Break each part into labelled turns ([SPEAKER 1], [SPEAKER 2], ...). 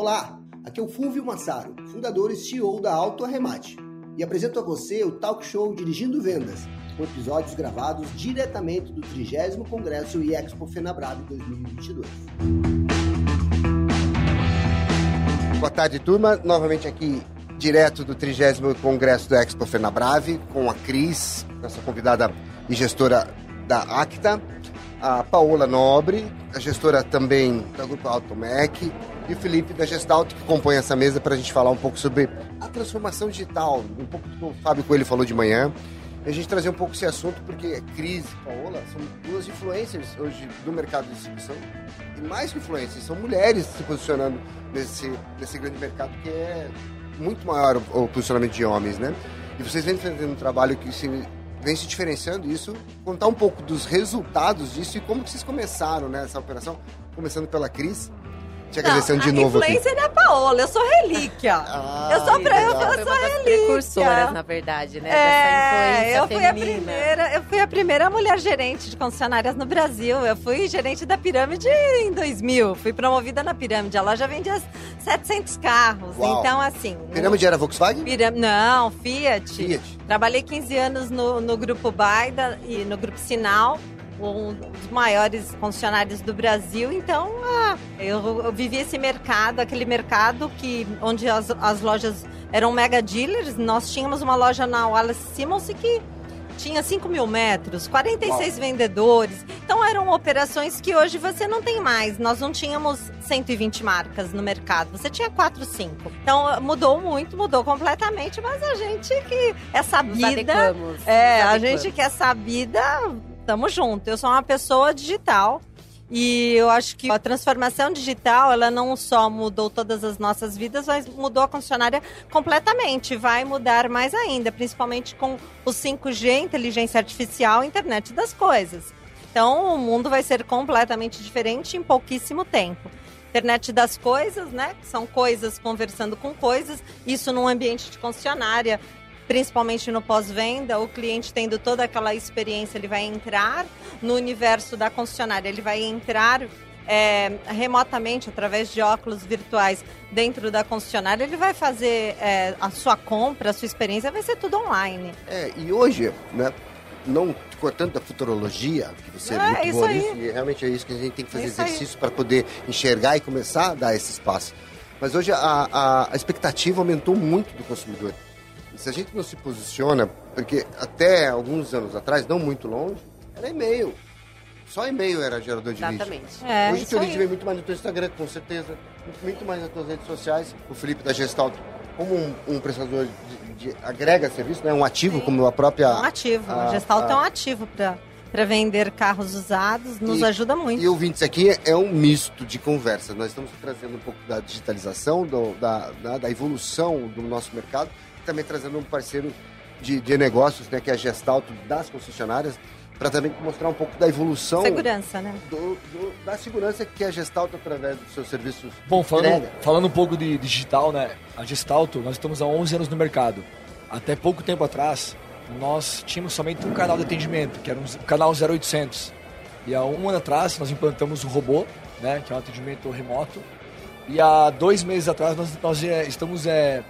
[SPEAKER 1] Olá, aqui é o Fulvio Massaro, fundador e CEO da Auto Arremate, e apresento a você o talk show Dirigindo Vendas, com episódios gravados diretamente do 30 Congresso e Expo Fenabrave 2022. Boa tarde, turma. Novamente aqui, direto do 30 Congresso do Expo Fenabrave, com a Cris, nossa convidada e gestora da Acta, a Paola Nobre, a gestora também da Grupo Automec, e o Felipe da Gestalt, que compõe essa mesa para a gente falar um pouco sobre a transformação digital, um pouco do que o Fábio Coelho falou de manhã. E a gente trazer um pouco esse assunto, porque Cris e Paola são duas influencers hoje do mercado de distribuição. E mais que influencers, são mulheres se posicionando nesse, nesse grande mercado que é muito maior o, o posicionamento de homens, né? E vocês vêm fazendo um trabalho que se vem se diferenciando isso, contar um pouco dos resultados disso e como que vocês começaram né, operação, começando pela Cris, te agradecendo de novo
[SPEAKER 2] aqui. A influencer é a Paola, eu sou relíquia.
[SPEAKER 1] Ah,
[SPEAKER 2] eu sou pra, eu,
[SPEAKER 3] eu sou relíquia. precursoras, na verdade, né?
[SPEAKER 2] É, eu fui feminina. a primeira, eu fui a primeira mulher gerente de concessionárias no Brasil. Eu fui gerente da Pirâmide em 2000. Fui promovida na Pirâmide. A loja vendia 700 carros.
[SPEAKER 1] Uau.
[SPEAKER 2] Então, assim...
[SPEAKER 1] Pirâmide era Volkswagen?
[SPEAKER 2] Piram... Não, Fiat.
[SPEAKER 1] Fiat.
[SPEAKER 2] Trabalhei 15 anos no, no Grupo Baida e no Grupo Sinal um dos maiores concessionários do Brasil. Então, ah, eu, eu, vivi esse mercado, aquele mercado que onde as, as lojas eram mega dealers. Nós tínhamos uma loja na Wallace Simmons que tinha 5 mil metros, 46 Uau. vendedores. Então eram operações que hoje você não tem mais. Nós não tínhamos 120 marcas no mercado, você tinha 4, 5. Então mudou muito, mudou completamente, mas a gente que é sabida. É, a gente que é sabida tamo junto. Eu sou uma pessoa digital. E eu acho que a transformação digital, ela não só mudou todas as nossas vidas, mas mudou a concessionária completamente. Vai mudar mais ainda, principalmente com o 5G, inteligência artificial, internet das coisas. Então, o mundo vai ser completamente diferente em pouquíssimo tempo. Internet das coisas, né? São coisas conversando com coisas. Isso num ambiente de concessionária, principalmente no pós-venda, o cliente tendo toda aquela experiência, ele vai entrar no universo da concessionária, ele vai entrar é, remotamente, através de óculos virtuais, dentro da concessionária, ele vai fazer é, a sua compra, a sua experiência, vai ser tudo online.
[SPEAKER 1] É, e hoje, né, não com tanta futurologia, que você é, é muito boa nisso, e realmente é isso que a gente tem que fazer exercício para poder enxergar e começar a dar esse espaço. Mas hoje a, a, a expectativa aumentou muito do consumidor se a gente não se posiciona, porque até alguns anos atrás, não muito longe, era e-mail. Só e-mail era gerador de
[SPEAKER 3] Exatamente.
[SPEAKER 1] vídeo. É, Hoje o teu lead vem muito mais no teu Instagram, com certeza. Muito mais nas tuas redes sociais. O Felipe da Gestalt, como um, um prestador de, de, agrega serviço, né? um ativo, Sim. como a própria...
[SPEAKER 2] Um ativo. A, a Gestalt a, é um ativo para para vender carros usados, nos
[SPEAKER 1] e,
[SPEAKER 2] ajuda muito.
[SPEAKER 1] E ouvintes, aqui é um misto de conversas. Nós estamos trazendo um pouco da digitalização, do, da, da, da evolução do nosso mercado, também trazendo um parceiro de, de negócios, né, que é a Gestalto das concessionárias, para também mostrar um pouco da evolução.
[SPEAKER 2] Segurança, né?
[SPEAKER 1] Do, do, da segurança que é a Gestalto através dos seus serviços.
[SPEAKER 4] Bom, falando, falando um pouco de digital, né? A Gestalto, nós estamos há 11 anos no mercado. Até pouco tempo atrás, nós tínhamos somente um canal de atendimento, que era um canal 0800. E há um ano atrás, nós implantamos um robô, né? Que é um atendimento remoto. E há dois meses atrás, nós, nós é, estamos é,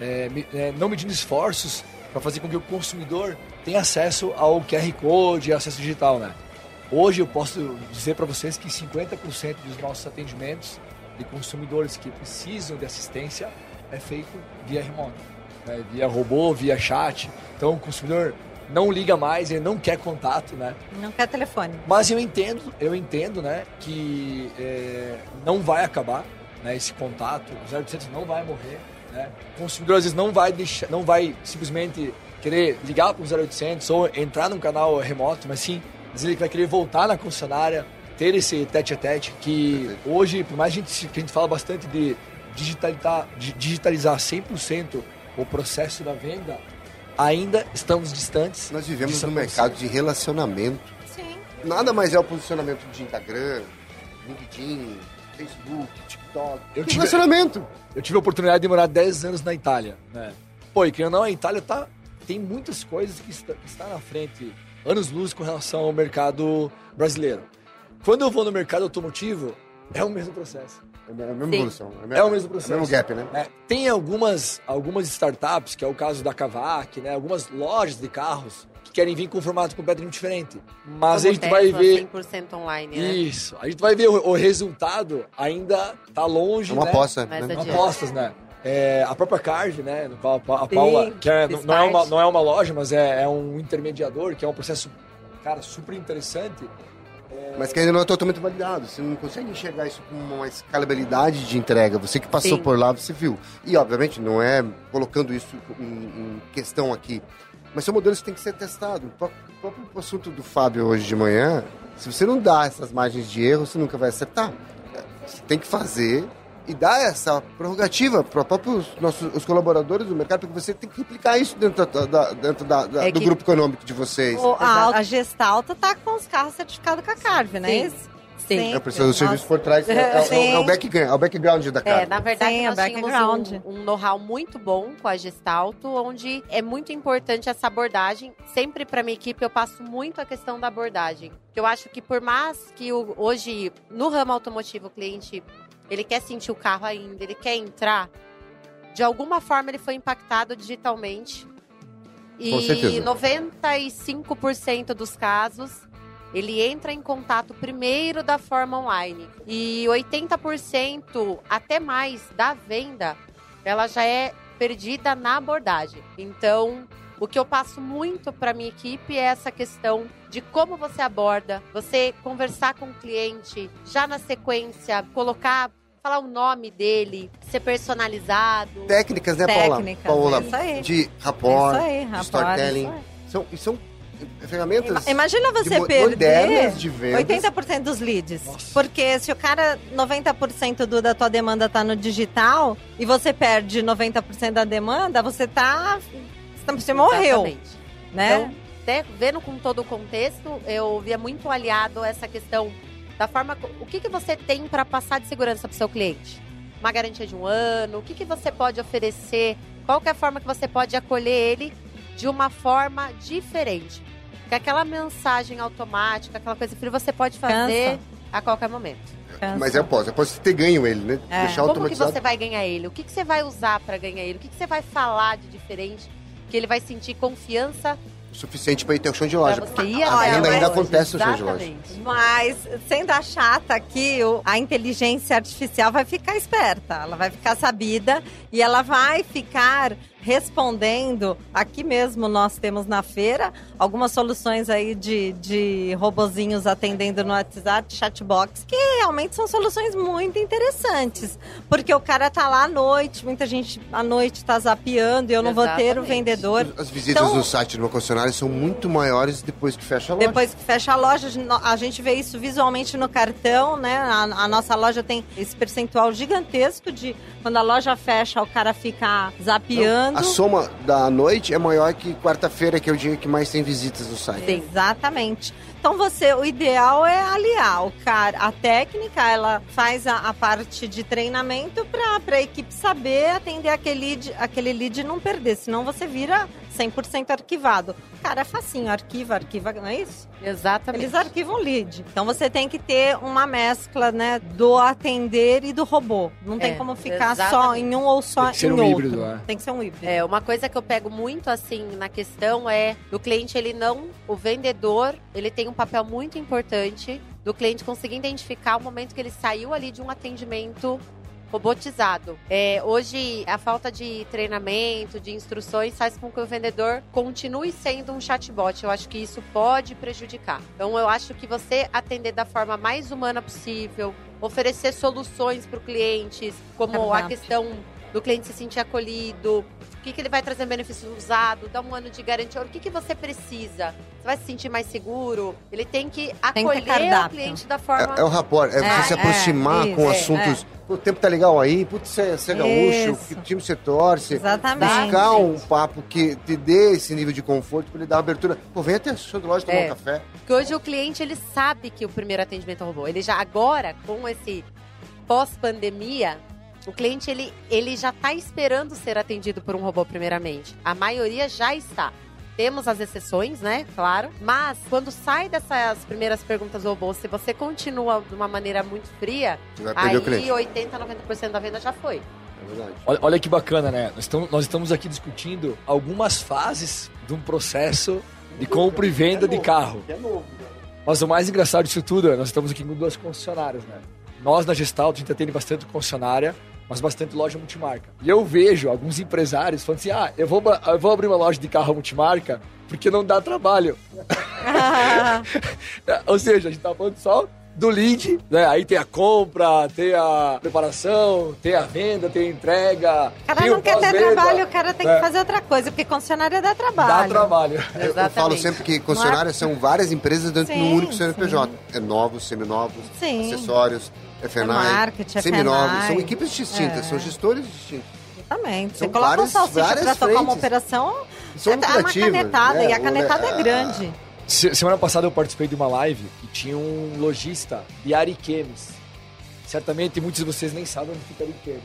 [SPEAKER 4] é, é, não medindo esforços para fazer com que o consumidor tenha acesso ao QR Code acesso digital, né? Hoje eu posso dizer para vocês que 50% dos nossos atendimentos de consumidores que precisam de assistência é feito via remoto, né? via robô, via chat. Então o consumidor não liga mais, ele não quer contato, né?
[SPEAKER 2] Não quer telefone.
[SPEAKER 4] Mas eu entendo, eu entendo, né, que é, não vai acabar né, esse contato, o 0800 não vai morrer. Né? O consumidor às vezes não vai, deixar, não vai simplesmente querer ligar para o 0800 ou entrar num canal remoto, mas sim, vezes ele vai querer voltar na concessionária, ter esse tete a tete que hoje, por mais a gente, que a gente fala bastante de digitalizar, de digitalizar 100% o processo da venda, ainda estamos distantes.
[SPEAKER 1] Nós vivemos num mercado de relacionamento.
[SPEAKER 2] Sim.
[SPEAKER 1] Nada mais é o posicionamento de Instagram, LinkedIn, Facebook, TikTok.
[SPEAKER 4] Eu tive,
[SPEAKER 1] relacionamento.
[SPEAKER 4] Eu tive a oportunidade de morar 10 anos na Itália, né? Pô, e que não, a Itália tá, tem muitas coisas que está, que está na frente, anos luz com relação ao mercado brasileiro. Quando eu vou no mercado automotivo, É o mesmo processo.
[SPEAKER 1] É a mesma
[SPEAKER 3] Sim.
[SPEAKER 1] evolução. a
[SPEAKER 4] É o mesmo processo.
[SPEAKER 1] É o mesmo gap, né?
[SPEAKER 4] É, tem algumas, algumas startups, que é o caso da Kavak, né? Algumas lojas de carros que querem vir com um formato completamente diferente. Mas
[SPEAKER 3] Como
[SPEAKER 4] a gente vai
[SPEAKER 3] Tesla,
[SPEAKER 4] ver.
[SPEAKER 3] 100% online, né?
[SPEAKER 4] Isso. A gente vai ver o, o resultado ainda tá longe,
[SPEAKER 1] É uma
[SPEAKER 4] né?
[SPEAKER 1] aposta. Né?
[SPEAKER 4] Apostas, né? É, a própria Card, né? A, Pa- a
[SPEAKER 3] Sim,
[SPEAKER 4] Paula, que é- não, é uma, não é uma loja, mas é, é um intermediador, que é um processo, cara, super interessante.
[SPEAKER 1] Mas que ainda não é totalmente validado. Você não consegue enxergar isso com uma escalabilidade de entrega. Você que passou
[SPEAKER 3] Sim.
[SPEAKER 1] por lá, você viu. E, obviamente, não é colocando isso em, em questão aqui. Mas são modelos que têm que ser testados. O pró- o próprio assunto do Fábio hoje de manhã, se você não dá essas margens de erro, você nunca vai acertar. Você tem que fazer e dar essa prerrogativa para próprios nossos os colaboradores do mercado, porque você tem que replicar isso dentro, da, da- dentro da- da-
[SPEAKER 3] É
[SPEAKER 1] do
[SPEAKER 3] que-
[SPEAKER 1] grupo econômico de vocês.
[SPEAKER 2] O- a, a Gestalta tá com os carros certificados com a Carve, né?
[SPEAKER 3] Sim.
[SPEAKER 2] Isso?
[SPEAKER 3] Sim.
[SPEAKER 1] É preciso do serviço por trás. É, é- é o-
[SPEAKER 2] Sim.
[SPEAKER 1] é o background, é o background da
[SPEAKER 3] É,
[SPEAKER 1] cara.
[SPEAKER 3] na verdade,
[SPEAKER 2] Sim,
[SPEAKER 3] nós
[SPEAKER 2] a
[SPEAKER 3] tínhamos
[SPEAKER 2] background.
[SPEAKER 3] um, um know-how muito bom com a Gestalto, onde é muito importante essa abordagem. Sempre para minha equipe eu passo muito a questão da abordagem. Eu acho que por mais que o- hoje no ramo automotivo o cliente ele quer sentir o carro ainda, ele quer entrar, de alguma forma ele foi impactado digitalmente. E
[SPEAKER 1] certeza.
[SPEAKER 3] 95% dos casos ele entra em contato primeiro da forma online. E 80% até mais da venda, ela já é perdida na abordagem. Então, o que eu passo muito para minha equipe é essa questão de como você aborda, você conversar com o cliente, já na sequência colocar falar o nome dele, ser personalizado.
[SPEAKER 1] Técnicas, né, Paula?
[SPEAKER 2] Técnicas,
[SPEAKER 1] Paula,
[SPEAKER 2] é isso aí.
[SPEAKER 1] de rapport,
[SPEAKER 2] Isso aí,
[SPEAKER 1] de
[SPEAKER 2] rapaz.
[SPEAKER 1] storytelling.
[SPEAKER 2] isso aí.
[SPEAKER 1] São, e são ferramentas
[SPEAKER 2] Ima- Imagina você
[SPEAKER 1] de
[SPEAKER 2] perder
[SPEAKER 1] de vendas.
[SPEAKER 2] 80% dos leads.
[SPEAKER 4] Nossa.
[SPEAKER 2] Porque se o cara, 90% do, da tua demanda tá no digital e você perde 90% da demanda, você tá. Você morreu,
[SPEAKER 3] Exatamente.
[SPEAKER 2] né?
[SPEAKER 3] Então, até vendo com todo o contexto, eu via muito aliado essa questão da forma. O que, que você tem para passar de segurança para o seu cliente? Uma garantia de um ano? O que, que você pode oferecer? Qual que é a forma que você pode acolher ele de uma forma diferente? Porque aquela mensagem automática, aquela coisa fria, você pode fazer
[SPEAKER 2] Cansa.
[SPEAKER 3] a qualquer momento.
[SPEAKER 2] Cansa.
[SPEAKER 1] Mas é após, após você ter ganho ele, né?
[SPEAKER 2] É.
[SPEAKER 1] Deixar
[SPEAKER 3] Como que
[SPEAKER 1] automatizado.
[SPEAKER 3] você vai ganhar ele? O que, que você vai usar para ganhar ele? O que, que você vai falar de diferente? Que ele vai sentir confiança
[SPEAKER 1] o suficiente para ir ter o chão de loja.
[SPEAKER 3] Pra você ir
[SPEAKER 1] a
[SPEAKER 3] até
[SPEAKER 1] venda
[SPEAKER 3] a
[SPEAKER 1] ainda
[SPEAKER 3] loja,
[SPEAKER 1] acontece no chão de loja.
[SPEAKER 2] Mas, sendo a chata aqui, o- a inteligência artificial vai ficar esperta. Ela vai ficar sabida e ela vai ficar respondendo. Aqui mesmo nós temos na feira algumas soluções aí de, de robozinhos atendendo no WhatsApp, chatbox, que realmente são soluções muito interessantes. Porque o cara tá lá à noite, muita gente à noite tá zapeando e eu não vou ter o
[SPEAKER 3] Exatamente.
[SPEAKER 2] vendedor.
[SPEAKER 1] As visitas
[SPEAKER 2] Então-
[SPEAKER 1] no site de uma concessionária são muito maiores depois que fecha a loja.
[SPEAKER 2] Depois que fecha a loja, a gente vê isso visualmente no cartão, né? A, a nossa loja tem esse percentual gigantesco de quando a loja fecha, o cara fica zapeando.
[SPEAKER 1] A soma da noite é maior que quarta-feira, que é o dia que mais tem visitas no site.
[SPEAKER 2] Exatamente. Então você, o ideal é aliar o cara, a técnica, ela faz a, a parte de treinamento para a equipe saber atender aquele lead, aquele lead e não perder, senão você vira 100% arquivado. Cara, é facinho, arquiva, arquiva, não é isso?
[SPEAKER 3] Exatamente.
[SPEAKER 2] Eles arquivam lead. Então você tem que ter uma mescla, né, do atender e do robô. Não tem
[SPEAKER 3] É,
[SPEAKER 2] como ficar só
[SPEAKER 3] exatamente.
[SPEAKER 2] em um ou só
[SPEAKER 4] Tem que ser
[SPEAKER 2] em
[SPEAKER 4] um
[SPEAKER 2] outro.
[SPEAKER 4] híbrido, é.
[SPEAKER 2] Tem que ser um híbrido.
[SPEAKER 3] É, uma coisa que eu pego muito assim na questão é do cliente ele não, o vendedor, ele tem um papel muito importante do cliente conseguir identificar o momento que ele saiu ali de um atendimento robotizado. É, hoje, a falta de treinamento, de instruções, faz com que o vendedor continue sendo um chatbot. Eu acho que isso pode prejudicar. Então, eu acho que você atender da forma mais humana possível, oferecer soluções para o cliente, como a questão do cliente se sentir acolhido, o que, que ele vai trazer benefício usado, dar um ano de garantia, o que, que você precisa? Você vai se sentir mais seguro? Ele tem que
[SPEAKER 2] Tem que
[SPEAKER 3] acolher o cliente da forma.
[SPEAKER 1] É, é o rapport, é,
[SPEAKER 2] É,
[SPEAKER 1] você se
[SPEAKER 2] é,
[SPEAKER 1] aproximar
[SPEAKER 2] isso,
[SPEAKER 1] com
[SPEAKER 2] é,
[SPEAKER 1] assuntos. O tempo tá legal aí, putz, você, você é gaúcho,
[SPEAKER 2] Isso.
[SPEAKER 1] que time você torce.
[SPEAKER 2] Exatamente.
[SPEAKER 1] Buscar um papo que te dê esse nível de conforto pra ele dar abertura. Pô, vem até a sua loja tomar
[SPEAKER 3] É.
[SPEAKER 1] um café.
[SPEAKER 3] Porque hoje o cliente ele sabe que o primeiro atendimento é robô. Ele já agora com esse pós-pandemia, o cliente ele, ele já está esperando ser atendido por um robô primeiramente. A maioria já está. Temos as exceções, né? Claro. Mas quando sai dessas primeiras perguntas robô, se você continua de uma maneira muito fria, aí
[SPEAKER 1] cliente.
[SPEAKER 3] 80, 90% da venda já foi.
[SPEAKER 1] É verdade.
[SPEAKER 4] Olha, olha que bacana, né? Nós estamos, nós estamos aqui discutindo algumas fases de um processo de compra e venda de carro.
[SPEAKER 1] É novo.
[SPEAKER 4] Mas o mais engraçado disso tudo é nós estamos aqui com duas concessionárias, né? Nós na Gestalt, a gente atende bastante concessionária, mas bastante loja multimarca. E eu vejo alguns empresários falando assim, ah, eu vou, eu vou abrir uma loja de carro multimarca porque não dá trabalho. Ou seja, a gente tá falando só do lead, né? Aí tem a compra, tem a preparação, tem a venda, tem a entrega.
[SPEAKER 2] O cara
[SPEAKER 4] tem
[SPEAKER 2] não
[SPEAKER 4] o
[SPEAKER 2] quer ter trabalho, o cara tem
[SPEAKER 4] É.
[SPEAKER 2] que fazer outra coisa, porque concessionária dá trabalho.
[SPEAKER 4] Dá trabalho.
[SPEAKER 1] Eu, eu falo sempre que concessionárias são várias empresas dentro de um
[SPEAKER 2] Sim,
[SPEAKER 1] único CNPJ. É novos, seminovos,
[SPEAKER 2] Sim.
[SPEAKER 1] acessórios, FNI,
[SPEAKER 2] É marketing,
[SPEAKER 1] seminovos.
[SPEAKER 2] FNI.
[SPEAKER 1] São equipes distintas,
[SPEAKER 2] É.
[SPEAKER 1] são gestores distintos.
[SPEAKER 2] Exatamente. Você
[SPEAKER 1] São
[SPEAKER 2] coloca um salsicha pra tocar uma operação,
[SPEAKER 1] São
[SPEAKER 2] é uma
[SPEAKER 1] lucrativas,
[SPEAKER 2] canetada,
[SPEAKER 1] né?
[SPEAKER 2] e a canetada
[SPEAKER 1] O-
[SPEAKER 2] é grande.
[SPEAKER 4] Se- Semana passada eu participei de uma live e tinha um lojista de Ariquemes. Certamente muitos de vocês nem sabem onde fica Ariquemes.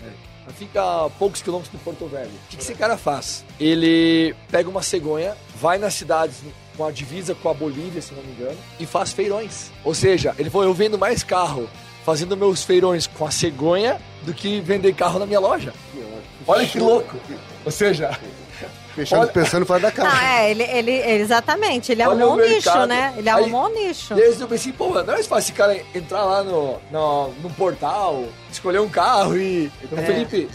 [SPEAKER 4] né? Fica a poucos quilômetros de Porto Velho. O que, que esse cara faz? Ele pega uma cegonha, vai nas cidades com a divisa com a Bolívia, se não me engano, e faz feirões. Ou seja, ele falou, eu vendo mais carro fazendo meus feirões com a cegonha do que vender carro na minha loja. Olha que louco! Ou seja,
[SPEAKER 1] Fechando,
[SPEAKER 4] Olha-
[SPEAKER 1] pensando fora da
[SPEAKER 2] Não,
[SPEAKER 1] casa.
[SPEAKER 2] é, ele, ele, exatamente, ele
[SPEAKER 4] Olha
[SPEAKER 2] arrumou
[SPEAKER 4] o
[SPEAKER 2] um nicho,
[SPEAKER 4] mercado.
[SPEAKER 2] né? Ele
[SPEAKER 4] Aí-
[SPEAKER 2] arrumou um nicho.
[SPEAKER 4] E aí eu pensei, pô, não é mais fácil esse cara entrar lá no, no, no portal, escolher um carro e.
[SPEAKER 2] É.
[SPEAKER 4] Felipe,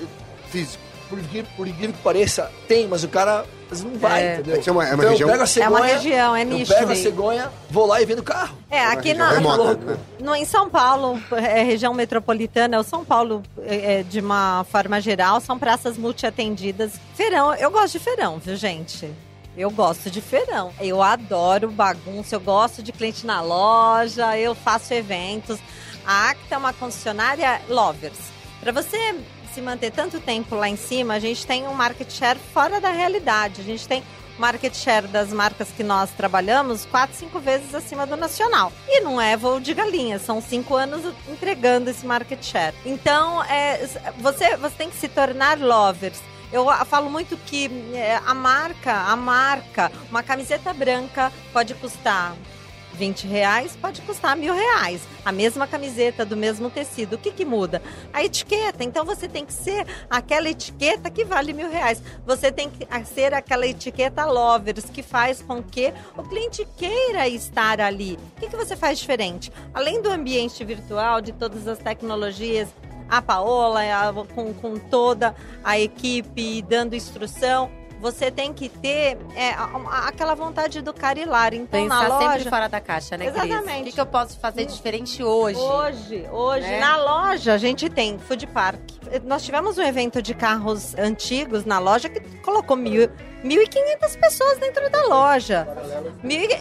[SPEAKER 1] Físico.
[SPEAKER 4] por, por incrível que pareça, tem, mas o cara vezes não vai,
[SPEAKER 3] É.
[SPEAKER 4] entendeu?
[SPEAKER 1] É uma- é uma
[SPEAKER 4] então
[SPEAKER 1] região-
[SPEAKER 4] eu pego a
[SPEAKER 2] É
[SPEAKER 4] cegonha,
[SPEAKER 2] uma região, é
[SPEAKER 4] eu
[SPEAKER 2] nicho.
[SPEAKER 4] pego a cegonha, vou lá e vendo carro.
[SPEAKER 2] É,
[SPEAKER 1] É
[SPEAKER 2] aqui na,
[SPEAKER 1] remota, né?
[SPEAKER 2] no, em São Paulo, é região metropolitana, o São Paulo, é, é, de uma forma geral, são praças multiatendidas. Feirão, eu gosto de feirão, viu, gente? Eu gosto de feirão. Eu adoro bagunça, eu gosto de cliente na loja, eu faço eventos. A Acta é uma concessionária lovers. Para você se manter tanto tempo lá em cima, a gente tem um market share fora da realidade. A gente tem market share das marcas que nós trabalhamos quatro, cinco vezes acima do nacional. E não é voo de galinha, são cinco anos entregando esse market share. Então, é, você, você tem que se tornar lovers. Eu falo muito que é, a marca, a marca, uma camiseta branca pode custar 20 reais, pode custar mil reais. A mesma camiseta, do mesmo tecido. O que, que muda? A etiqueta. Então você tem que ser aquela etiqueta que vale mil reais. Você tem que ser aquela etiqueta lovers, que faz com que o cliente queira estar ali. O que, que você faz diferente? Além do ambiente virtual, de todas as tecnologias, a Paola, a- com, com toda a equipe dando instrução. Você tem que ter é, aquela vontade do lá. Então,
[SPEAKER 3] Pensar
[SPEAKER 2] na
[SPEAKER 3] sempre
[SPEAKER 2] loja,
[SPEAKER 3] fora da caixa, né, Cris?
[SPEAKER 2] Exatamente.
[SPEAKER 3] O que, que eu posso fazer diferente hoje?
[SPEAKER 2] Hoje, hoje,
[SPEAKER 3] Né?
[SPEAKER 2] na loja, a gente tem food park. Nós tivemos um evento de carros antigos na loja que colocou mil, 1.500 pessoas dentro da loja.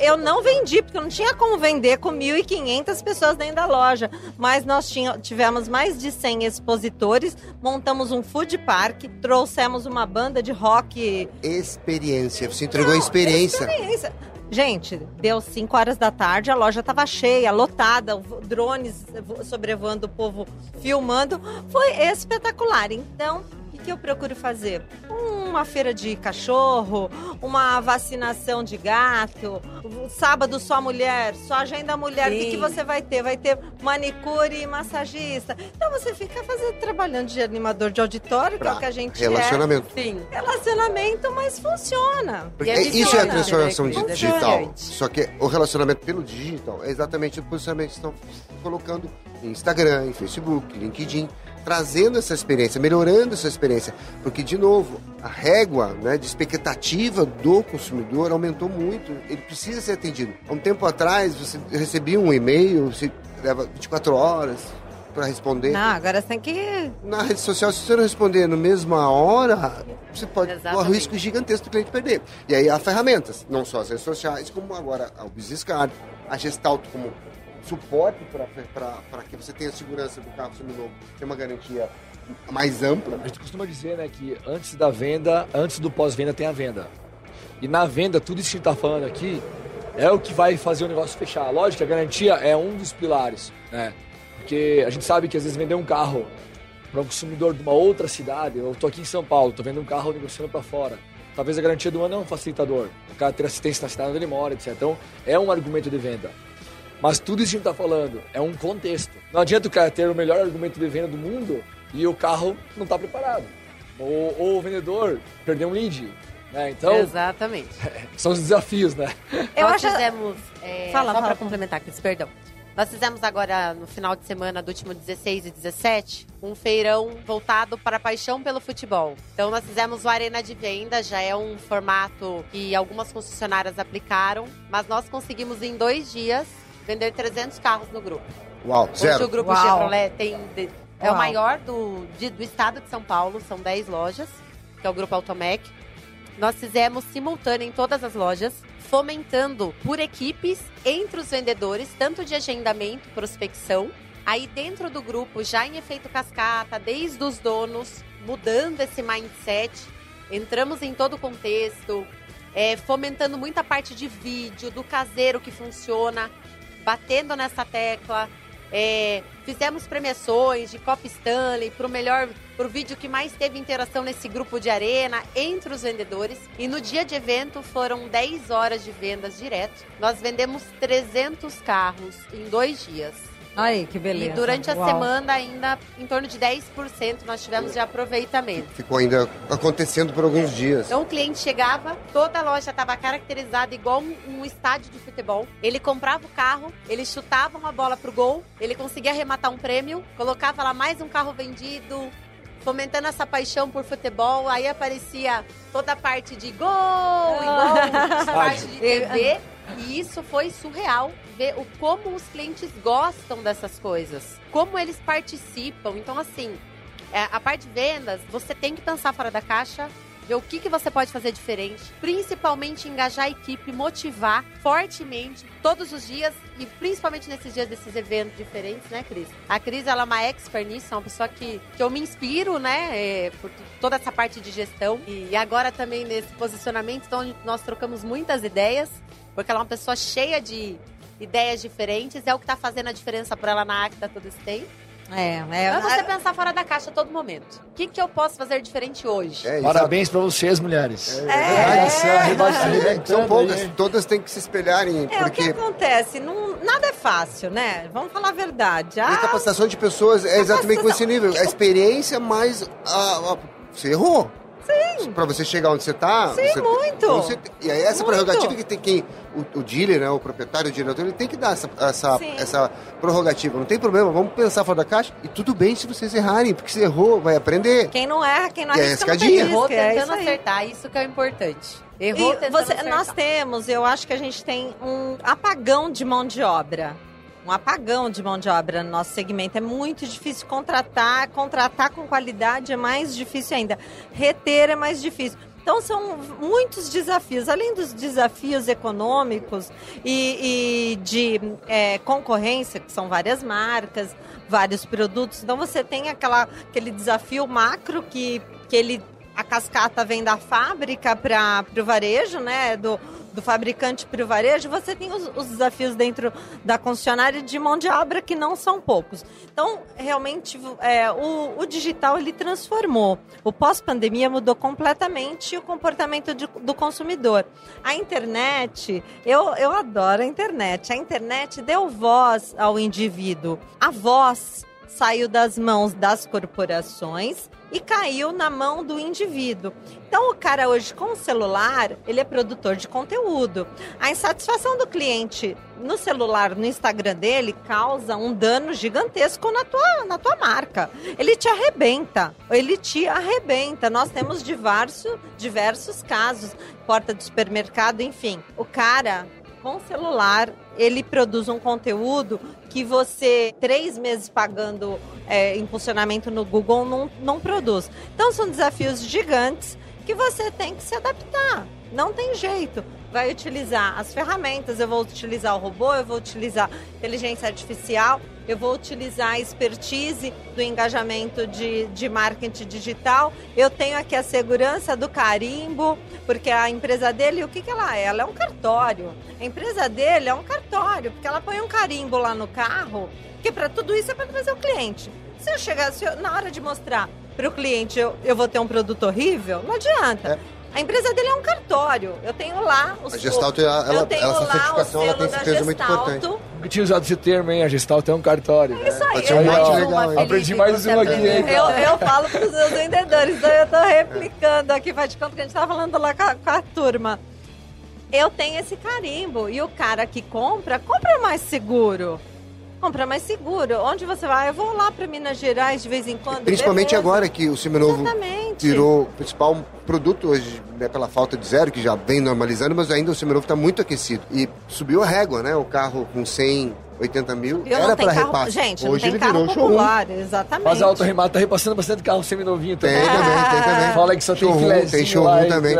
[SPEAKER 2] Eu não vendi, porque eu não tinha como vender com 1.500 pessoas dentro da loja. Mas nós tinha- tivemos mais de 100 expositores, montamos um food park, trouxemos uma banda de rock
[SPEAKER 1] Experiência. Você entregou a experiência.
[SPEAKER 2] experiência. Gente, deu 5 horas da tarde, a loja estava cheia, lotada, drones vo- sobrevoando o povo, filmando. Foi espetacular. Então, que que eu procuro fazer? Uma feira de cachorro, uma vacinação de gato, sábado só mulher, só agenda mulher. O que, você vai ter? Vai ter manicure e massagista. Então você fica fazendo, trabalhando de animador de auditório, que é o que a gente é.
[SPEAKER 1] Relacionamento.
[SPEAKER 3] Sim.
[SPEAKER 2] Relacionamento, mas funciona.
[SPEAKER 1] Porque
[SPEAKER 3] é
[SPEAKER 1] isso é a transformação
[SPEAKER 3] né,
[SPEAKER 1] digital. Só que o relacionamento pelo digital é exatamente o posicionamento que estão colocando em Instagram, em Facebook, LinkedIn, trazendo essa experiência, melhorando essa experiência. Porque, de novo, a régua né, de expectativa do consumidor aumentou muito. Ele precisa ser atendido. Há um tempo atrás, você recebia um e-mail, você leva 24 horas para responder.
[SPEAKER 2] Não, agora você tem que
[SPEAKER 1] Na rede social, se você não responder na mesma hora, você pode correr o risco gigantesco do cliente perder. E aí há ferramentas, não só as redes sociais, como agora o Business Card, a Gestalt como suporte para que você tenha segurança do carro seminovo, ter uma garantia mais ampla.
[SPEAKER 4] A gente costuma dizer, né, que antes da venda, antes do pós-venda tem a venda. E na venda, tudo isso que a gente tá falando aqui é o que vai fazer o negócio fechar. Lógico a garantia é um dos pilares, né? Porque a gente sabe que às vezes vender um carro para um consumidor de uma outra cidade, eu tô aqui em São Paulo, tô vendo um carro negociando para fora. Talvez a garantia do ano é um facilitador. O cara ter assistência na cidade onde ele mora, etc. Então, é um argumento de venda. Mas tudo isso que a gente está falando é um contexto. Não adianta o cara ter o melhor argumento de venda do mundo e o carro não está preparado. Ou, ou, o vendedor perder um lead. Né? Então,
[SPEAKER 3] Exatamente.
[SPEAKER 4] são os desafios, né?
[SPEAKER 3] Eu Nós acho... fizemos... É, fala, só para complementar, Cris, perdão. Nós fizemos agora, no final de semana do último 16 e 17, um feirão voltado para a paixão pelo futebol. Então, nós fizemos o Arena de Venda, já é um formato que algumas concessionárias aplicaram, mas nós conseguimos em dois dias vender 300 carros no grupo.
[SPEAKER 1] Uau, zero.
[SPEAKER 3] Hoje o grupo Uau. Chevrolet tem, é Uau. o maior do, de, do estado de São Paulo, são 10 lojas, que é o grupo Automec. Nós fizemos simultâneo em todas as lojas, fomentando por equipes entre os vendedores, tanto de agendamento, prospecção. Aí dentro do grupo, já em efeito cascata, desde os donos, mudando esse mindset, entramos em todo o contexto, é, fomentando muita parte de vídeo, do caseiro que funciona, batendo nessa tecla. É, fizemos premiações de Cop Stanley para o melhor, para o vídeo que mais teve interação nesse grupo de arena entre os vendedores. E no dia de evento foram 10 horas de vendas direto. Nós vendemos 300 carros em dois dias.
[SPEAKER 2] Aí, que beleza.
[SPEAKER 3] E durante a Uau. semana, ainda em torno de 10% nós tivemos de aproveitamento.
[SPEAKER 1] Ficou ainda acontecendo por alguns dias.
[SPEAKER 3] Então o cliente chegava, toda a loja estava caracterizada igual um, estádio de futebol. Ele comprava o carro, ele chutava uma bola pro gol, ele conseguia arrematar um prêmio, colocava lá mais um carro vendido, fomentando essa paixão por futebol. Aí aparecia toda a parte de gol, ah. gol, parte de TV. E isso foi surreal ver o como os clientes gostam dessas coisas, como eles participam. Então, assim, é, a parte de vendas, você tem que pensar fora da caixa, ver o que, que você pode fazer diferente, principalmente engajar a equipe, motivar fortemente todos os dias e principalmente nesses dias desses eventos diferentes, né, Cris? A Cris, ela é uma expert nisso, é uma pessoa que, que eu me inspiro, né, é, por toda essa parte de gestão e agora também nesse posicionamento, então nós trocamos muitas ideias porque ela é uma pessoa cheia de ideias diferentes, é o que está fazendo a diferença para ela na Acta todo esse tempo.
[SPEAKER 2] É, é, é
[SPEAKER 3] você pensar fora da caixa a todo momento. O que, que eu posso fazer diferente hoje?
[SPEAKER 4] É, Parabéns para vocês, mulheres.
[SPEAKER 1] É, é, é, são poucas, todas têm que se espelharem.
[SPEAKER 2] É, porque... o que acontece? Não, nada é fácil, né? Vamos falar a verdade.
[SPEAKER 1] A capacitação de pessoas é exatamente com esse nível. A experiência mais... A, a, você errou.
[SPEAKER 2] Sim.
[SPEAKER 1] Pra você chegar onde você tá.
[SPEAKER 2] Sim,
[SPEAKER 1] você,
[SPEAKER 2] muito.
[SPEAKER 1] Você, e aí essa muito. prerrogativa que tem quem. O, o, dealer, né, o proprietário, o diretor, ele tem que dar essa, essa, essa prerrogativa. Não tem problema, vamos pensar fora da caixa. E tudo bem se vocês errarem, porque se errou, vai aprender.
[SPEAKER 2] Quem não erra, quem não
[SPEAKER 1] arrisca,
[SPEAKER 3] não tem Errou tentando é acertar, isso que é o importante.
[SPEAKER 2] Errou e você, Nós temos, eu acho que a gente tem um apagão de mão de obra um apagão de mão de obra no nosso segmento. É muito difícil contratar, contratar com qualidade é mais difícil ainda. Reter é mais difícil. Então são muitos desafios, além dos desafios econômicos e, e de é, concorrência, que são várias marcas, vários produtos. Então você tem aquela, aquele desafio macro que, que ele a cascata vem da fábrica para o varejo, né? Do, do fabricante para o varejo, você tem os, os, desafios dentro da concessionária de mão de obra que não são poucos. Então, realmente, é, o, o, digital ele transformou. O pós-pandemia mudou completamente o comportamento de, do consumidor. A internet, eu, eu adoro a internet. A internet deu voz ao indivíduo. A voz saiu das mãos das corporações e caiu na mão do indivíduo. Então, o cara hoje com o celular, ele é produtor de conteúdo. A insatisfação do cliente no celular, no Instagram dele, causa um dano gigantesco na tua, na tua marca. Ele te arrebenta, ele te arrebenta. Nós temos diversos, diversos casos, porta do supermercado, enfim. O cara com o celular, ele produz um conteúdo que você, três meses pagando é, impulsionamento no Google, não, não produz. Então, são desafios gigantes que você tem que se adaptar. Não tem jeito. Vai utilizar as ferramentas, eu vou utilizar o robô, eu vou utilizar inteligência artificial, eu vou utilizar a expertise do engajamento de, de marketing digital. Eu tenho aqui a segurança do carimbo, porque a empresa dele, o que, que ela é? Ela é um cartório. A empresa dele é um cartório, porque ela põe um carimbo lá no carro, que para tudo isso é para trazer o cliente. Se eu chegar, se eu, na hora de mostrar para o cliente eu, eu vou ter um produto horrível, não adianta. É. A empresa dele é um cartório. Eu tenho lá os
[SPEAKER 1] A Gestalt, ela,
[SPEAKER 2] eu tenho
[SPEAKER 1] essa
[SPEAKER 2] lá
[SPEAKER 1] certificação,
[SPEAKER 2] o
[SPEAKER 1] ela
[SPEAKER 2] selo
[SPEAKER 1] tem esse peso muito importante.
[SPEAKER 4] Nunca tinha usado esse termo, hein? A Gestalt é um cartório.
[SPEAKER 2] Isso aí,
[SPEAKER 1] Pode ser
[SPEAKER 2] eu,
[SPEAKER 1] um mote
[SPEAKER 2] uma,
[SPEAKER 1] legal?
[SPEAKER 2] Felipe,
[SPEAKER 4] Aprendi mais
[SPEAKER 2] você
[SPEAKER 4] um aqui, hein?
[SPEAKER 2] Eu, eu falo para os meus vendedores, então eu tô replicando aqui, faz de conta que a gente tá falando lá com a, com a turma. Eu tenho esse carimbo e o cara que compra, compra mais seguro. Compra mais seguro. Onde você vai? Eu vou lá para Minas Gerais de vez em quando.
[SPEAKER 1] Principalmente
[SPEAKER 2] beleza.
[SPEAKER 1] agora que o seminovo
[SPEAKER 2] Exatamente.
[SPEAKER 1] virou o principal produto hoje, né, pela falta de zero, que já vem normalizando, mas ainda o seminovo está muito aquecido. E subiu a régua, né? O carro com 100, 80 mil,
[SPEAKER 2] Eu
[SPEAKER 1] era
[SPEAKER 2] não tem
[SPEAKER 1] para
[SPEAKER 2] carro,
[SPEAKER 1] repasse.
[SPEAKER 2] Gente,
[SPEAKER 1] hoje
[SPEAKER 2] não
[SPEAKER 1] ele
[SPEAKER 2] tem carro
[SPEAKER 1] virou showroom.
[SPEAKER 2] popular, exatamente.
[SPEAKER 4] Mas a Auto Remata tá repassando bastante carro seminovinho
[SPEAKER 1] Tem
[SPEAKER 4] também.
[SPEAKER 1] também, tem também.
[SPEAKER 4] Fala que só tem
[SPEAKER 1] showroom,
[SPEAKER 4] filézinho
[SPEAKER 1] Tem showroom também.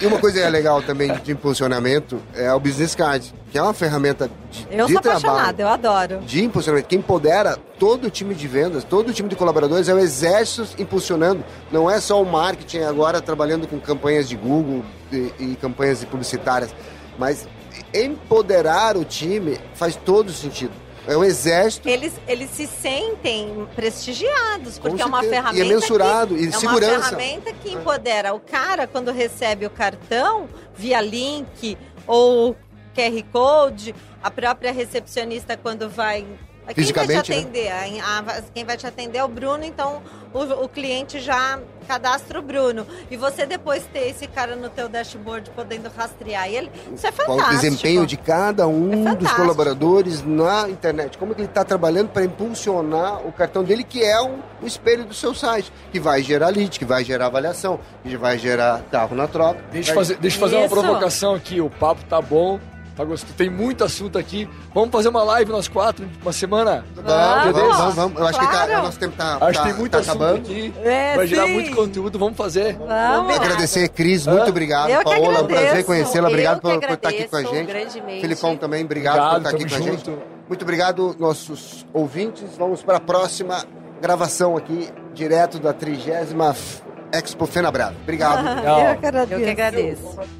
[SPEAKER 1] E uma coisa legal também de impulsionamento é o Business Card, que é uma ferramenta de,
[SPEAKER 2] Eu
[SPEAKER 1] de
[SPEAKER 2] sou
[SPEAKER 1] trabalho.
[SPEAKER 2] apaixonada, eu adoro.
[SPEAKER 1] de impulsionamento. Quem empodera todo o time de vendas, todo o time de colaboradores é o exército impulsionando. Não é só o marketing agora trabalhando com campanhas de Google e, e campanhas publicitárias, mas empoderar o time faz todo sentido. É o exército
[SPEAKER 2] Eles, eles se sentem prestigiados, porque é uma ferramenta.
[SPEAKER 1] E é mensurado,
[SPEAKER 2] que,
[SPEAKER 1] e
[SPEAKER 2] é
[SPEAKER 1] segurança.
[SPEAKER 2] uma ferramenta que empodera o cara quando recebe o cartão via link ou QR Code, a própria recepcionista quando vai. Quem vai te
[SPEAKER 1] Fisicamente, né?
[SPEAKER 2] atender? A- a- quem vai te atender é o Bruno, então o, o cliente já cadastra o Bruno. E você depois ter esse cara no teu dashboard podendo rastrear ele, isso é
[SPEAKER 1] qual
[SPEAKER 2] fantástico.
[SPEAKER 1] o desempenho de cada um
[SPEAKER 2] É
[SPEAKER 1] dos colaboradores na internet. Como é que ele está trabalhando para impulsionar o cartão dele, que é um, um espelho do seu site, que vai gerar lead, que vai gerar avaliação, que vai gerar carro na troca.
[SPEAKER 4] Deixa eu
[SPEAKER 1] Vai-
[SPEAKER 4] fazer, deixa fazer uma provocação aqui. O papo tá bom, tá gostoso. Tem muito assunto aqui. Vamos fazer uma live nós quatro, uma semana?
[SPEAKER 1] Vamos,
[SPEAKER 2] Vamos,
[SPEAKER 1] vamos, vamos. Eu acho que
[SPEAKER 2] claro.
[SPEAKER 1] tá, o nosso tempo tá,
[SPEAKER 4] Acho
[SPEAKER 1] tá,
[SPEAKER 4] que tem muito
[SPEAKER 1] tá
[SPEAKER 4] assunto
[SPEAKER 1] acabando.
[SPEAKER 4] aqui.
[SPEAKER 2] É,
[SPEAKER 4] Vai gerar
[SPEAKER 2] sim.
[SPEAKER 4] muito conteúdo. Vamos fazer.
[SPEAKER 2] Vamos.
[SPEAKER 1] Agradecer, Cris, muito obrigado.
[SPEAKER 2] Eu que
[SPEAKER 1] Paola, um
[SPEAKER 2] agradeço.
[SPEAKER 1] prazer conhecê-la. Obrigado
[SPEAKER 3] que
[SPEAKER 1] por, por estar aqui com a gente.
[SPEAKER 3] grandemente.
[SPEAKER 1] Filipão também, obrigado, por
[SPEAKER 4] Obrigado,
[SPEAKER 1] estar aqui com
[SPEAKER 4] tamo
[SPEAKER 1] a gente.
[SPEAKER 4] junto.
[SPEAKER 1] Muito obrigado, nossos ouvintes. Vamos para a próxima gravação aqui, direto da 30 Expo Fenabrava. Obrigado.
[SPEAKER 2] Eu que agradeço.
[SPEAKER 3] Eu que agradeço.